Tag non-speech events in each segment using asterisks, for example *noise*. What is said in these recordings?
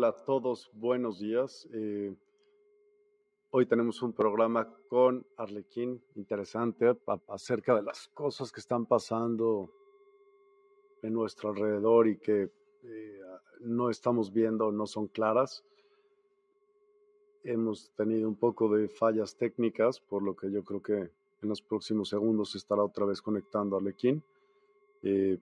Hola, a todos, buenos días. Eh, hoy tenemos un programa con Arlequín interesante acerca de las cosas que están pasando en nuestro alrededor y que eh, no estamos viendo, no son claras. Hemos tenido un poco de fallas técnicas, por lo que yo creo que en los próximos segundos estará otra vez conectando Arlequín. Eh,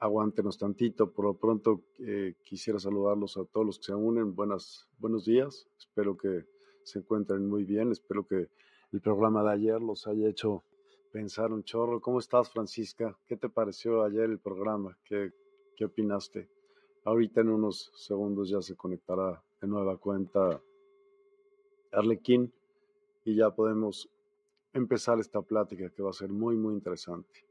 aguántenos tantito. Por lo pronto eh, quisiera saludarlos a todos los que se unen. Buenas, buenos días. Espero que se encuentren muy bien. Espero que el programa de ayer los haya hecho pensar un chorro. ¿Cómo estás, Francisca? ¿Qué te pareció ayer el programa? ¿Qué, qué opinaste? Ahorita en unos segundos ya se conectará de nueva cuenta Arlequín y ya podemos empezar esta plática que va a ser muy, muy interesante.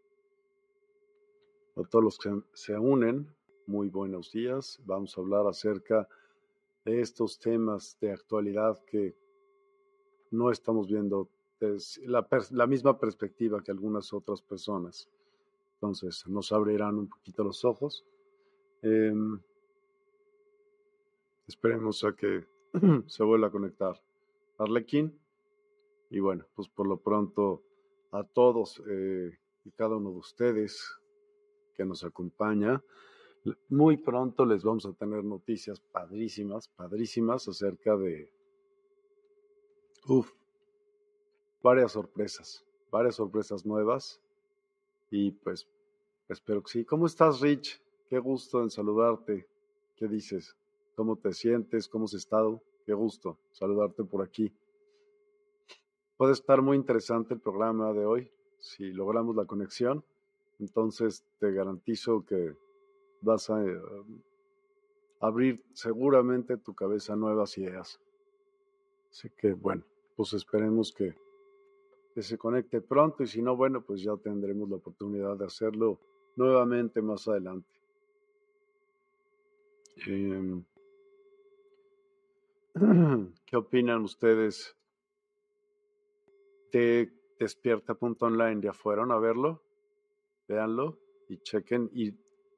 A todos los que se unen, muy buenos días. Vamos a hablar acerca de estos temas de actualidad que no estamos viendo la, misma perspectiva que algunas otras personas. Entonces, nos abrirán un poquito los ojos. Em, esperemos a que *clears throat* se vuelva a conectar Arlequín. Y bueno, pues por lo pronto a todos eh, y cada uno de ustedes que nos acompaña. Muy pronto les vamos a tener noticias padrísimas, padrísimas acerca de, uff, varias sorpresas, varias sorpresas nuevas. Y pues espero que sí. ¿Cómo estás, Rich? Qué gusto en saludarte. ¿Qué dices? ¿Cómo te sientes? ¿Cómo has estado? Qué gusto saludarte por aquí. Puede estar muy interesante el programa de hoy si logramos la conexión. Entonces te garantizo que vas a eh, abrir seguramente tu cabeza nuevas ideas. Así que bueno, pues esperemos que, se conecte pronto y si no, bueno, pues ya tendremos la oportunidad de hacerlo nuevamente más adelante. Em, *clears throat* ¿Qué opinan ustedes de Despierta.online? ¿Ya fueron a verlo? Véanlo y chequen y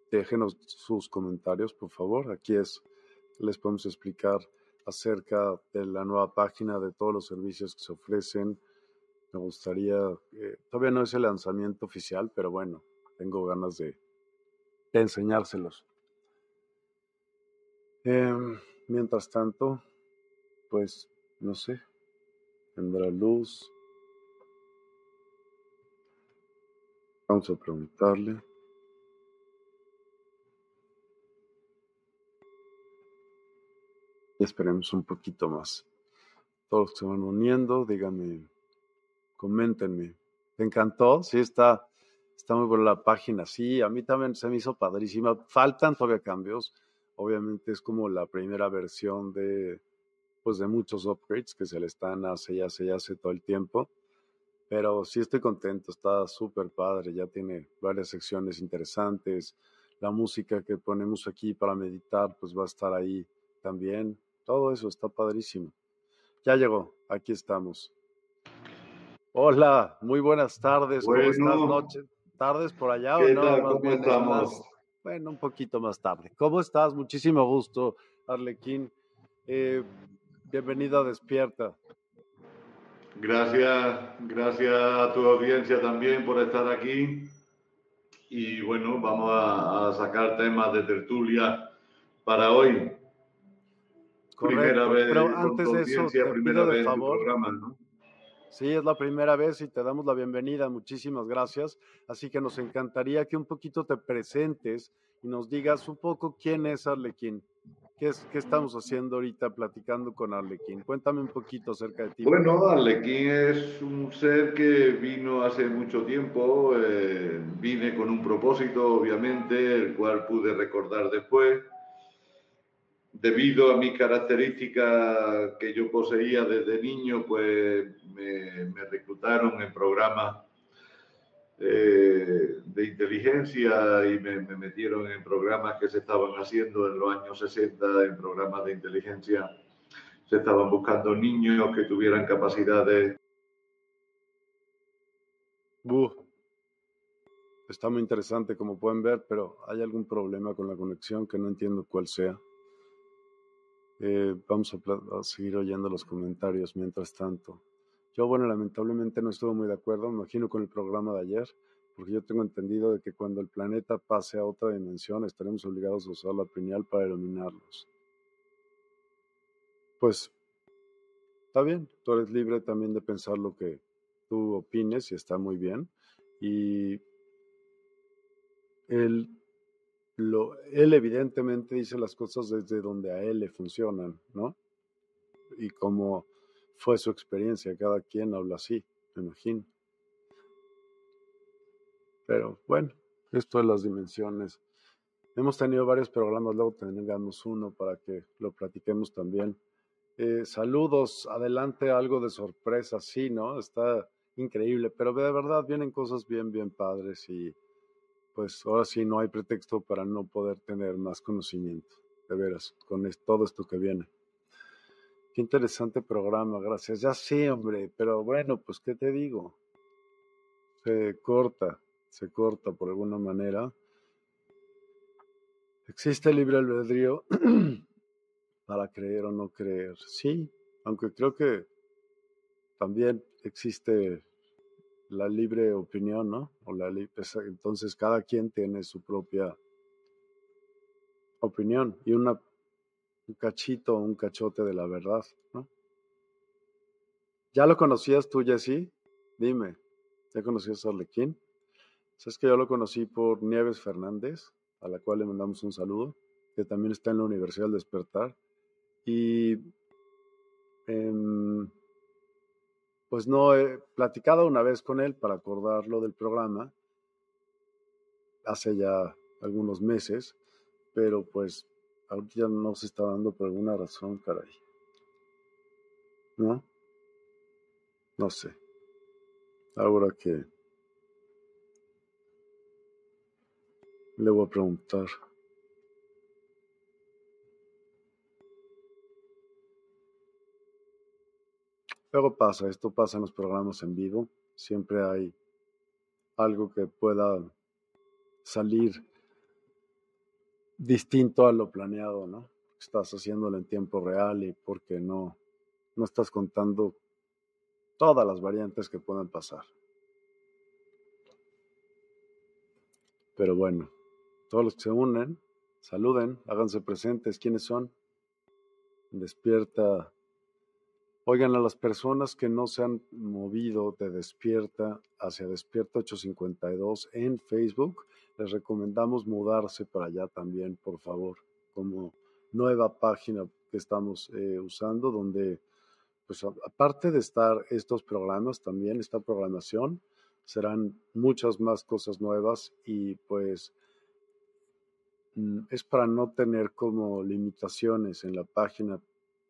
déjenos sus comentarios, por favor. Aquí es, les podemos explicar acerca de la nueva página, de todos los servicios que se ofrecen. Me gustaría, eh, todavía no es el lanzamiento oficial, pero bueno, tengo ganas de, enseñárselos. Em, mientras tanto, pues, no sé, Tendrá luz. Vamos a preguntarle. Y esperemos un poquito más. Todos los que se van uniendo, díganme, coméntenme. ¿Te encantó? Sí, está, está muy buena la página. Sí, a mí también se me hizo padrísima. Faltan todavía cambios. Obviamente es como la primera versión de, pues de muchos upgrades que se le están hace y hace y hace todo el tiempo. Pero sí estoy contento, está súper padre, ya tiene varias secciones interesantes. La música que ponemos aquí para meditar, pues va a estar ahí también. Todo eso está padrísimo. Ya llegó, aquí estamos. Hola, muy buenas tardes, ¿cómo estás? Noche, ¿Tardes por allá o no? ¿Cómo estamos? bueno, un poquito más tarde. ¿Cómo estás? Muchísimo gusto, Arlequín. Eh, bienvenido a Despierta. Gracias, gracias a tu audiencia también por estar aquí. Y bueno, vamos a, sacar temas de tertulia para hoy. primera vez pero antes de eso, te pido de favor. Sí, es la primera vez y te damos la bienvenida. Muchísimas gracias. Así que nos encantaría que un poquito te presentes y nos digas un poco quién es Arlequín. ¿Qué, es, ¿Qué estamos haciendo ahorita platicando con Arlequín? Cuéntame un poquito acerca de ti. Bueno, Arlequín es un ser que vino hace mucho tiempo. Eh, vine con un propósito, obviamente, el cual pude recordar después debido a mi característica que yo poseía desde niño, pues me, reclutaron en programas eh, de inteligencia y me, metieron en programas que se estaban haciendo en los años 60, en programas de inteligencia. Se estaban buscando niños que tuvieran capacidades. Está muy interesante, como pueden ver, pero hay algún problema con la conexión que no entiendo cuál sea. Eh, vamos a, seguir oyendo los comentarios mientras tanto. Yo, bueno, lamentablemente no estuve muy de acuerdo, me imagino, con el programa de ayer, porque yo tengo entendido de que cuando el planeta pase a otra dimensión estaremos obligados a usar la pineal para iluminarlos. Pues, está bien, tú eres libre también de pensar lo que tú opines y está muy bien. Y el él evidentemente dice las cosas desde donde a él le funcionan, ¿no? Y cómo fue su experiencia, cada quien habla así, me imagino. Pero bueno, esto de las dimensiones. Hemos tenido varios programas, luego tengamos uno para que lo platiquemos también. Eh, saludos, adelante algo de sorpresa, sí, ¿no? Está increíble, pero de verdad vienen cosas bien, bien padres y pues ahora sí no hay pretexto para no poder tener más conocimiento, de veras, con todo esto que viene. Qué interesante programa, gracias. Ya sí, hombre, pero bueno, pues qué te digo. Se corta, se corta por alguna manera. ¿Existe libre albedrío *clears throat* para creer o no creer? Sí, aunque creo que también existe la libre opinión, ¿no? O la entonces cada quien tiene su propia opinión y una, un cachito, un cachote de la verdad, ¿no? ¿Ya lo conocías tú, Jesse? Dime, ¿ya conocías a Arlequín? Sabes que yo lo conocí por Nieves Fernández, a la cual le mandamos un saludo, que también está en la Universidad del Despertar. Y em, pues no he platicado una vez con él para acordarlo del programa, hace ya algunos meses, pero pues ahorita no se está dando por alguna razón, caray. ¿No? No sé. Ahora que le voy a preguntar. Luego pasa, esto pasa en los programas en vivo, siempre hay algo que pueda salir distinto a lo planeado, ¿no? Estás haciéndolo en tiempo real y porque no, no estás contando todas las variantes que pueden pasar. Pero bueno, todos los que se unen, saluden, háganse presentes. ¿Quiénes son? Despierta Oigan, a las personas que no se han movido de Despierta hacia Despierta 852 en Facebook, les recomendamos mudarse para allá también, por favor, como nueva página que estamos eh, usando, donde, pues aparte de estar estos programas, también esta programación, serán muchas más cosas nuevas y pues mm, es para no tener como limitaciones. En la página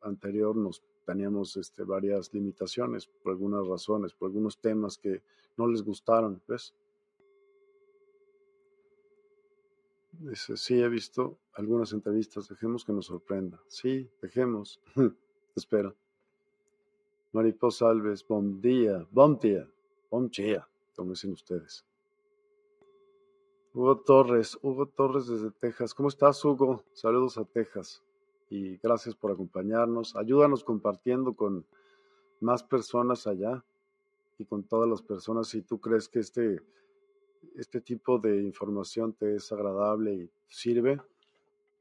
anterior nos teníamos este, varias limitaciones por algunas razones, por algunos temas que no les gustaron, ¿ves? Dice, sí, he visto algunas entrevistas, dejemos que nos sorprenda. Sí, dejemos. *laughs* Espero. Mariposa Alves, buen día, buen día, buen día, como dicen ustedes. Hugo Torres, Hugo Torres desde Texas. ¿Cómo estás, Hugo? Saludos a Texas y gracias por acompañarnos. Ayúdanos compartiendo con más personas allá y con todas las personas. Si tú crees que este, este tipo de información te es agradable y sirve,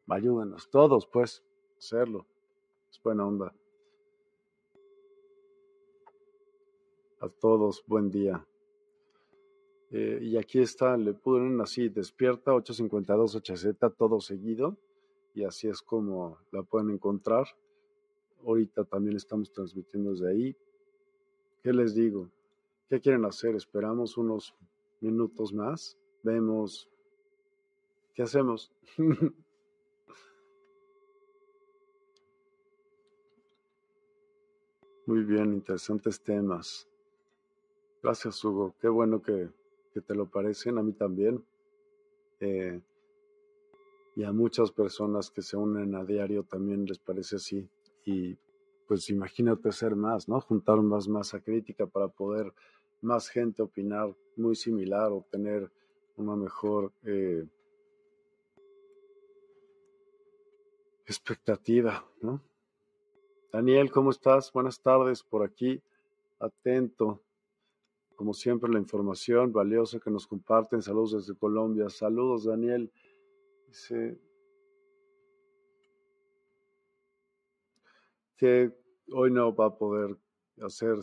ayúdanos todos, pues, hacerlo. Es buena onda. A todos, buen día. Eh, y aquí está, le ponen así, despierta 852 HZ, todo seguido y así es como la pueden encontrar. Ahorita también estamos transmitiendo desde ahí. ¿Qué les digo? ¿Qué quieren hacer? Esperamos unos minutos más. Vemos. ¿Qué hacemos? *laughs* Muy bien, interesantes temas. Gracias, Hugo. Qué bueno que, que te lo parecen. A mí también. Eh, y a muchas personas que se unen a diario también les parece así. Y pues imagínate ser más, ¿no? Juntar más masa crítica para poder más gente opinar muy similar, obtener una mejor eh, expectativa, ¿no? Daniel, ¿cómo estás? Buenas tardes por aquí, atento. Como siempre, la información valiosa que nos comparten. Saludos desde Colombia. Saludos, Daniel. Dice que hoy no va a poder hacer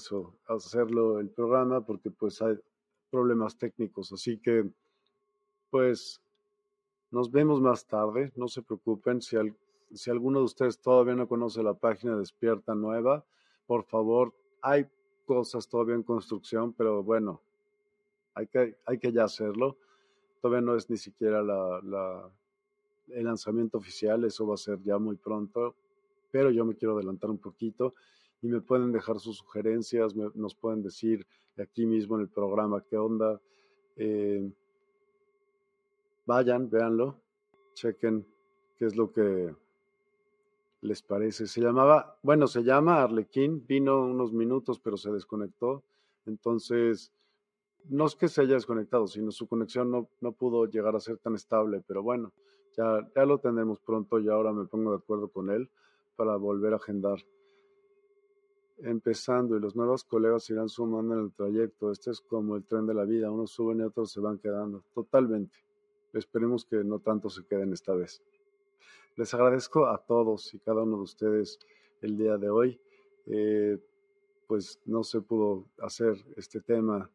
hacerlo el programa porque pues hay problemas técnicos. Así que pues nos vemos más tarde. No se preocupen. Si, si alguno de ustedes todavía no conoce la página Despierta Nueva, por favor, hay cosas todavía en construcción, pero bueno, hay que, hay que ya hacerlo. Todavía no es ni siquiera la el lanzamiento oficial, eso va a ser ya muy pronto, pero yo me quiero adelantar un poquito y me pueden dejar sus sugerencias, nos pueden decir aquí mismo en el programa qué onda. Eh, vayan, véanlo, chequen qué es lo que les parece. Se llamaba, bueno, se llama Arlequín, vino unos minutos pero se desconectó, entonces no es que se haya desconectado, sino su conexión no, no pudo llegar a ser tan estable, pero bueno, ya, ya lo tendremos pronto y ahora me pongo de acuerdo con él para volver a agendar. Empezando y los nuevos colegas irán sumando en el trayecto. Este es como el tren de la vida, unos suben y otros se van quedando. Totalmente. Esperemos que no tanto se queden esta vez. Les agradezco a todos y cada uno de ustedes el día de hoy. Eh, pues no se pudo hacer este tema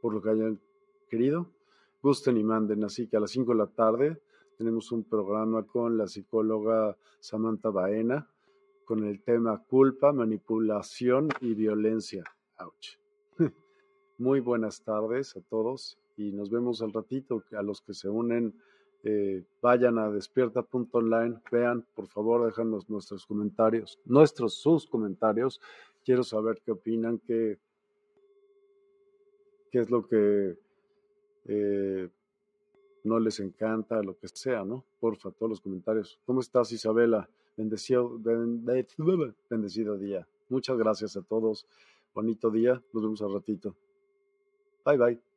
por lo que hayan querido. Gusten y manden. Así que a las 5 de la tarde tenemos un programa con la psicóloga Samantha Baena con el tema culpa, manipulación y violencia. Ouch. *laughs* Muy buenas tardes a todos y nos vemos al ratito. A los que se unen, eh, vayan a despierta.online, vean, por favor, déjanos nuestros comentarios, nuestros sus comentarios. Quiero saber qué opinan, qué, qué es lo que eh, no les encanta, lo que sea, ¿no? Porfa, todos los comentarios. ¿Cómo estás, Isabela? Bendecido, *laughs* bendecido día. Muchas gracias a todos. Bonito día. Nos vemos al ratito. Bye, bye.